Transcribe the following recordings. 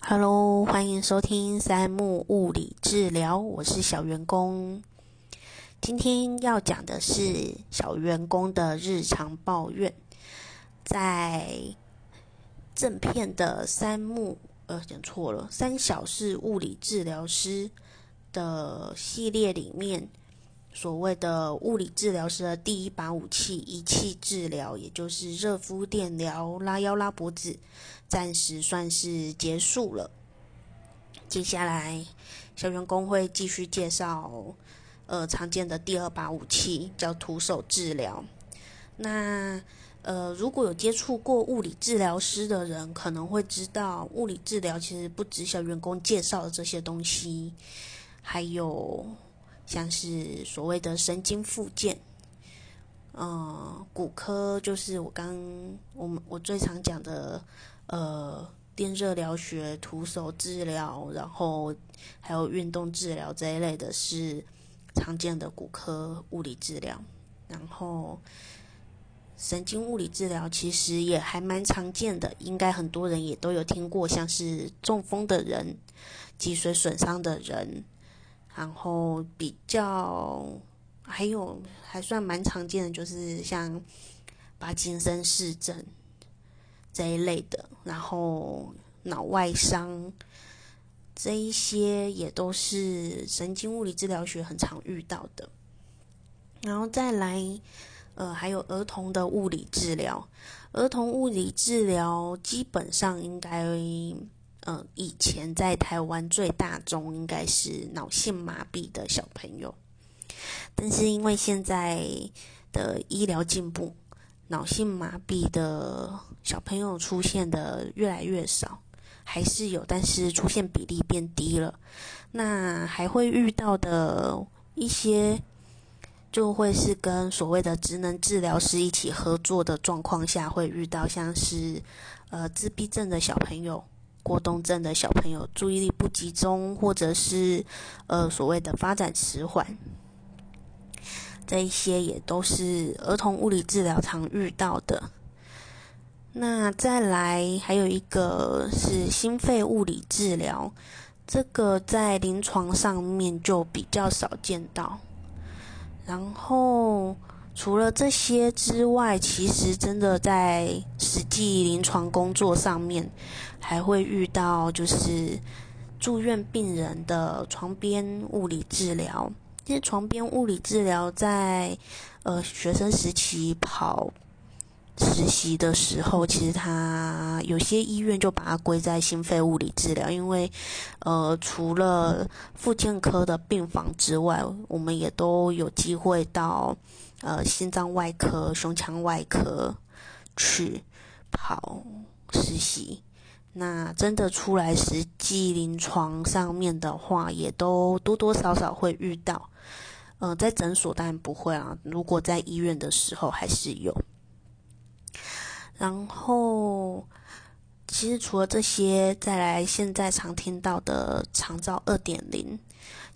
Hello，欢迎收听三木物理治疗，我是小员工。今天要讲的是小员工的日常抱怨，在正片的三木呃讲错了，三小是物理治疗师的系列里面。所谓的物理治疗师的第一把武器——仪器治疗，也就是热敷、电疗、拉腰、拉脖子，暂时算是结束了。接下来，小员工会继续介绍，呃，常见的第二把武器叫徒手治疗。那，呃，如果有接触过物理治疗师的人，可能会知道，物理治疗其实不止小员工介绍的这些东西，还有。像是所谓的神经复健，嗯，骨科就是我刚我们我最常讲的，呃，电热疗学、徒手治疗，然后还有运动治疗这一类的，是常见的骨科物理治疗。然后神经物理治疗其实也还蛮常见的，应该很多人也都有听过，像是中风的人、脊髓损伤的人。然后比较还有还算蛮常见的，就是像帕金森氏症这一类的，然后脑外伤这一些也都是神经物理治疗学很常遇到的。然后再来，呃，还有儿童的物理治疗，儿童物理治疗基本上应该。嗯，以前在台湾最大宗应该是脑性麻痹的小朋友，但是因为现在的医疗进步，脑性麻痹的小朋友出现的越来越少，还是有，但是出现比例变低了。那还会遇到的一些，就会是跟所谓的职能治疗师一起合作的状况下，会遇到像是呃自闭症的小朋友。过动症的小朋友注意力不集中，或者是呃所谓的发展迟缓，这一些也都是儿童物理治疗常遇到的。那再来还有一个是心肺物理治疗，这个在临床上面就比较少见到。然后。除了这些之外，其实真的在实际临床工作上面，还会遇到就是住院病人的床边物理治疗。其实床边物理治疗在呃学生时期跑实习的时候，其实他有些医院就把它归在心肺物理治疗，因为呃除了复健科的病房之外，我们也都有机会到。呃，心脏外科、胸腔外科去跑实习，那真的出来实际临床上面的话，也都多多少少会遇到。呃，在诊所当然不会啊，如果在医院的时候还是有。然后，其实除了这些，再来现在常听到的长照二点零，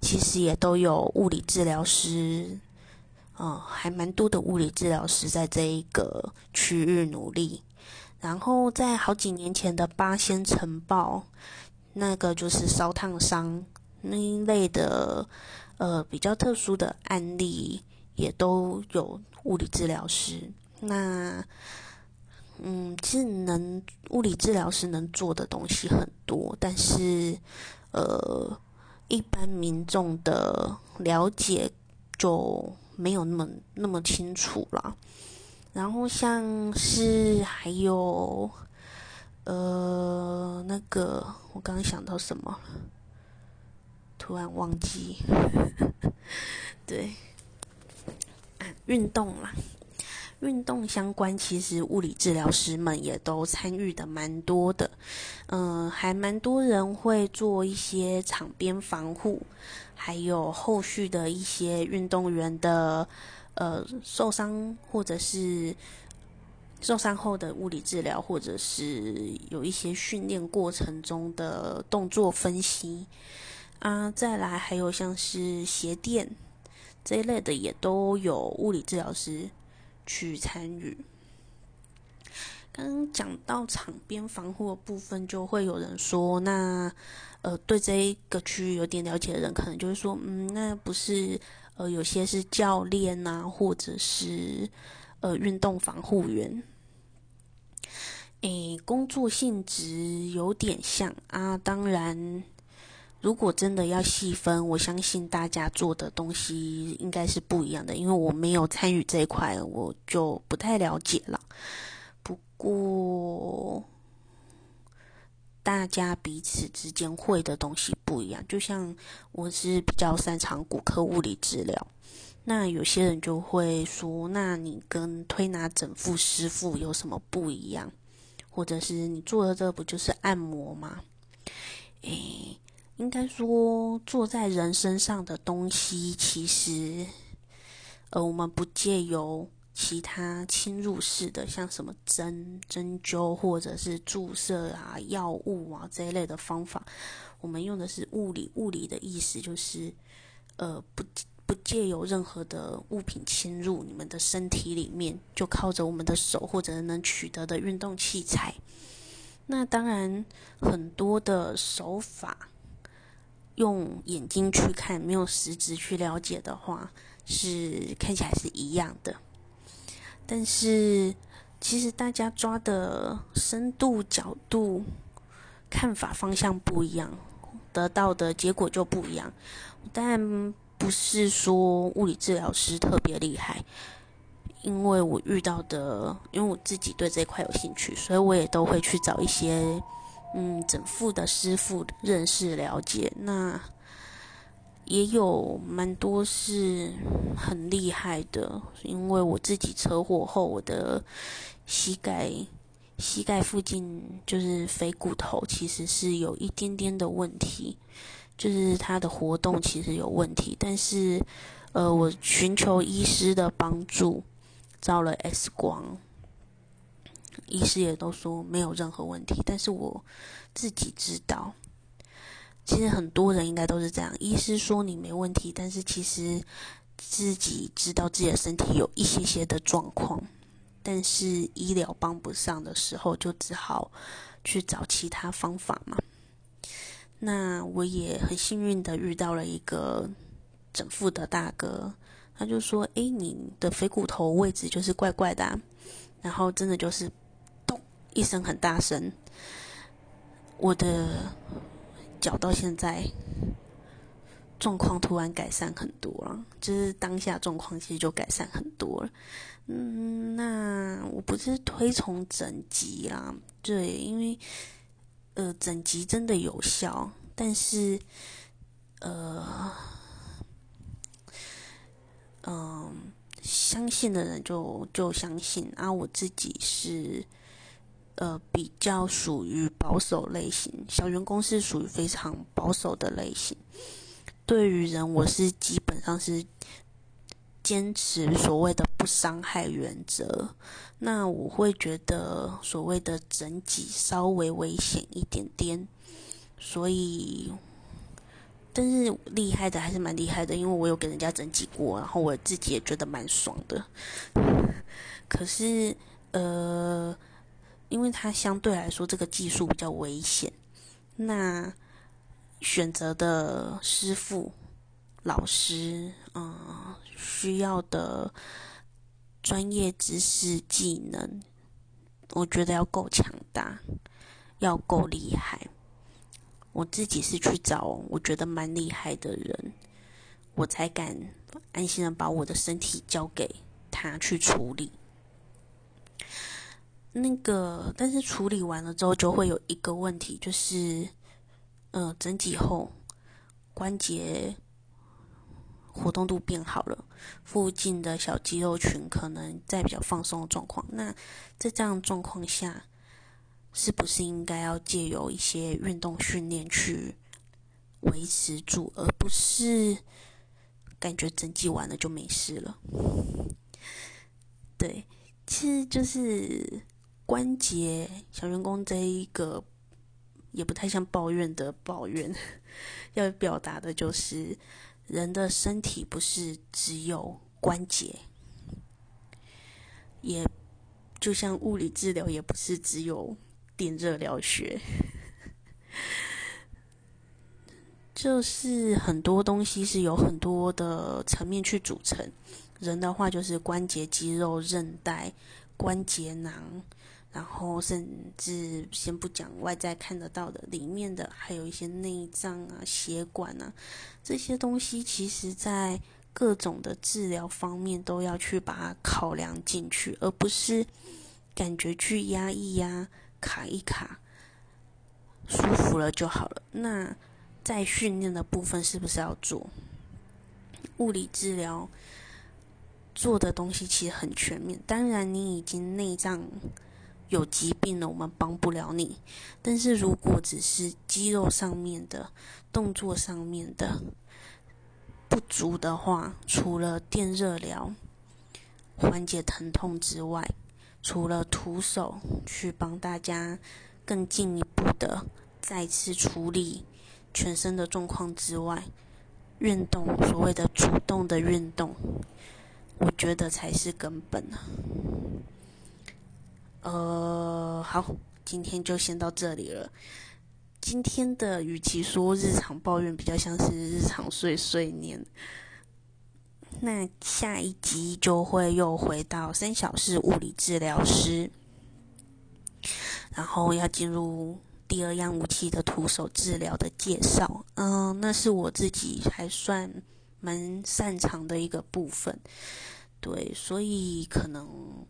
其实也都有物理治疗师。嗯，还蛮多的物理治疗师在这一个区域努力。然后在好几年前的八仙城堡，那个就是烧烫伤那一类的，呃，比较特殊的案例，也都有物理治疗师。那，嗯，其实能物理治疗师能做的东西很多，但是，呃，一般民众的了解就。没有那么那么清楚了，然后像是还有，呃，那个我刚想到什么，突然忘记，对，运动啦。运动相关，其实物理治疗师们也都参与的蛮多的，嗯，还蛮多人会做一些场边防护，还有后续的一些运动员的呃受伤或者是受伤后的物理治疗，或者是有一些训练过程中的动作分析啊，再来还有像是鞋垫这一类的，也都有物理治疗师。去参与。刚刚讲到场边防护的部分，就会有人说，那呃，对这一个区域有点了解的人，可能就会说，嗯，那不是呃，有些是教练呐，或者是呃，运动防护员。诶，工作性质有点像啊。当然，如果真的要细分，我相信大家做的东西应该是不一样的。因为我没有参与这一块，我就不太了解了。不过，大家彼此之间会的东西不一样。就像我是比较擅长骨科物理治疗，那有些人就会说：“那你跟推拿整复师傅有什么不一样？”或者是你做的这不就是按摩吗？诶，应该说坐在人身上的东西，其实呃，我们不借由其他侵入式的，像什么针针灸或者是注射啊、药物啊这一类的方法，我们用的是物理。物理的意思就是呃不。不借由任何的物品侵入你们的身体里面，就靠着我们的手或者能取得的运动器材。那当然，很多的手法用眼睛去看，没有实质去了解的话，是看起来是一样的。但是，其实大家抓的深度、角度、看法方向不一样，得到的结果就不一样。但不是说物理治疗师特别厉害，因为我遇到的，因为我自己对这块有兴趣，所以我也都会去找一些嗯整复的师傅认识了解。那也有蛮多是很厉害的，因为我自己车祸后，我的膝盖膝盖附近就是腓骨头，其实是有一点点的问题。就是他的活动其实有问题，但是，呃，我寻求医师的帮助，照了 X 光，医师也都说没有任何问题。但是我自己知道，其实很多人应该都是这样，医师说你没问题，但是其实自己知道自己的身体有一些些的状况，但是医疗帮不上的时候，就只好去找其他方法嘛。那我也很幸运的遇到了一个整复的大哥，他就说：“哎，你的腓骨头位置就是怪怪的。”啊然后真的就是一声很大声，我的脚到现在状况突然改善很多了，就是当下状况其实就改善很多了。嗯，那我不是推崇整脊啦，对，因为。呃，整集真的有效，但是，呃，嗯，相信的人就就相信啊。我自己是呃比较属于保守类型，小员工是属于非常保守的类型。对于人，我是基本上是。坚持所谓的不伤害原则，那我会觉得所谓的整体稍微危险一点点，所以，但是厉害的还是蛮厉害的，因为我有给人家整体过，然后我自己也觉得蛮爽的。可是，呃，因为它相对来说这个技术比较危险，那选择的师傅。老师，嗯，需要的专业知识、技能，我觉得要够强大，要够厉害。我自己是去找我觉得蛮厉害的人，我才敢安心的把我的身体交给他去处理。那个，但是处理完了之后，就会有一个问题，就是，呃，整体后关节。活动度变好了，附近的小肌肉群可能在比较放松的状况。那在这样状况下，是不是应该要借由一些运动训练去维持住，而不是感觉整季完了就没事了？对，其实就是关节小员工这一个也不太像抱怨的抱怨，要表达的就是。人的身体不是只有关节，也就像物理治疗，也不是只有电热疗学，就是很多东西是有很多的层面去组成。人的话，就是关节、肌肉、韧带、关节囊。然后，甚至先不讲外在看得到的，里面的还有一些内脏啊、血管啊，这些东西，其实在各种的治疗方面都要去把它考量进去，而不是感觉去压抑呀、卡一卡，舒服了就好了。那在训练的部分是不是要做物理治疗？做的东西其实很全面。当然，你已经内脏。有疾病了，我们帮不了你。但是如果只是肌肉上面的动作上面的不足的话，除了电热疗缓解疼痛之外，除了徒手去帮大家更进一步的再次处理全身的状况之外，运动所谓的主动的运动，我觉得才是根本啊。呃，好，今天就先到这里了。今天的与其说日常抱怨，比较像是日常碎碎念。那下一集就会又回到三小时物理治疗师，然后要进入第二样武器的徒手治疗的介绍。嗯，那是我自己还算蛮擅长的一个部分。对，所以可能。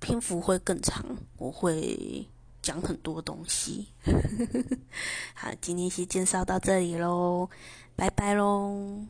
篇幅会更长，我会讲很多东西。好，今天先介绍到这里喽，拜拜喽。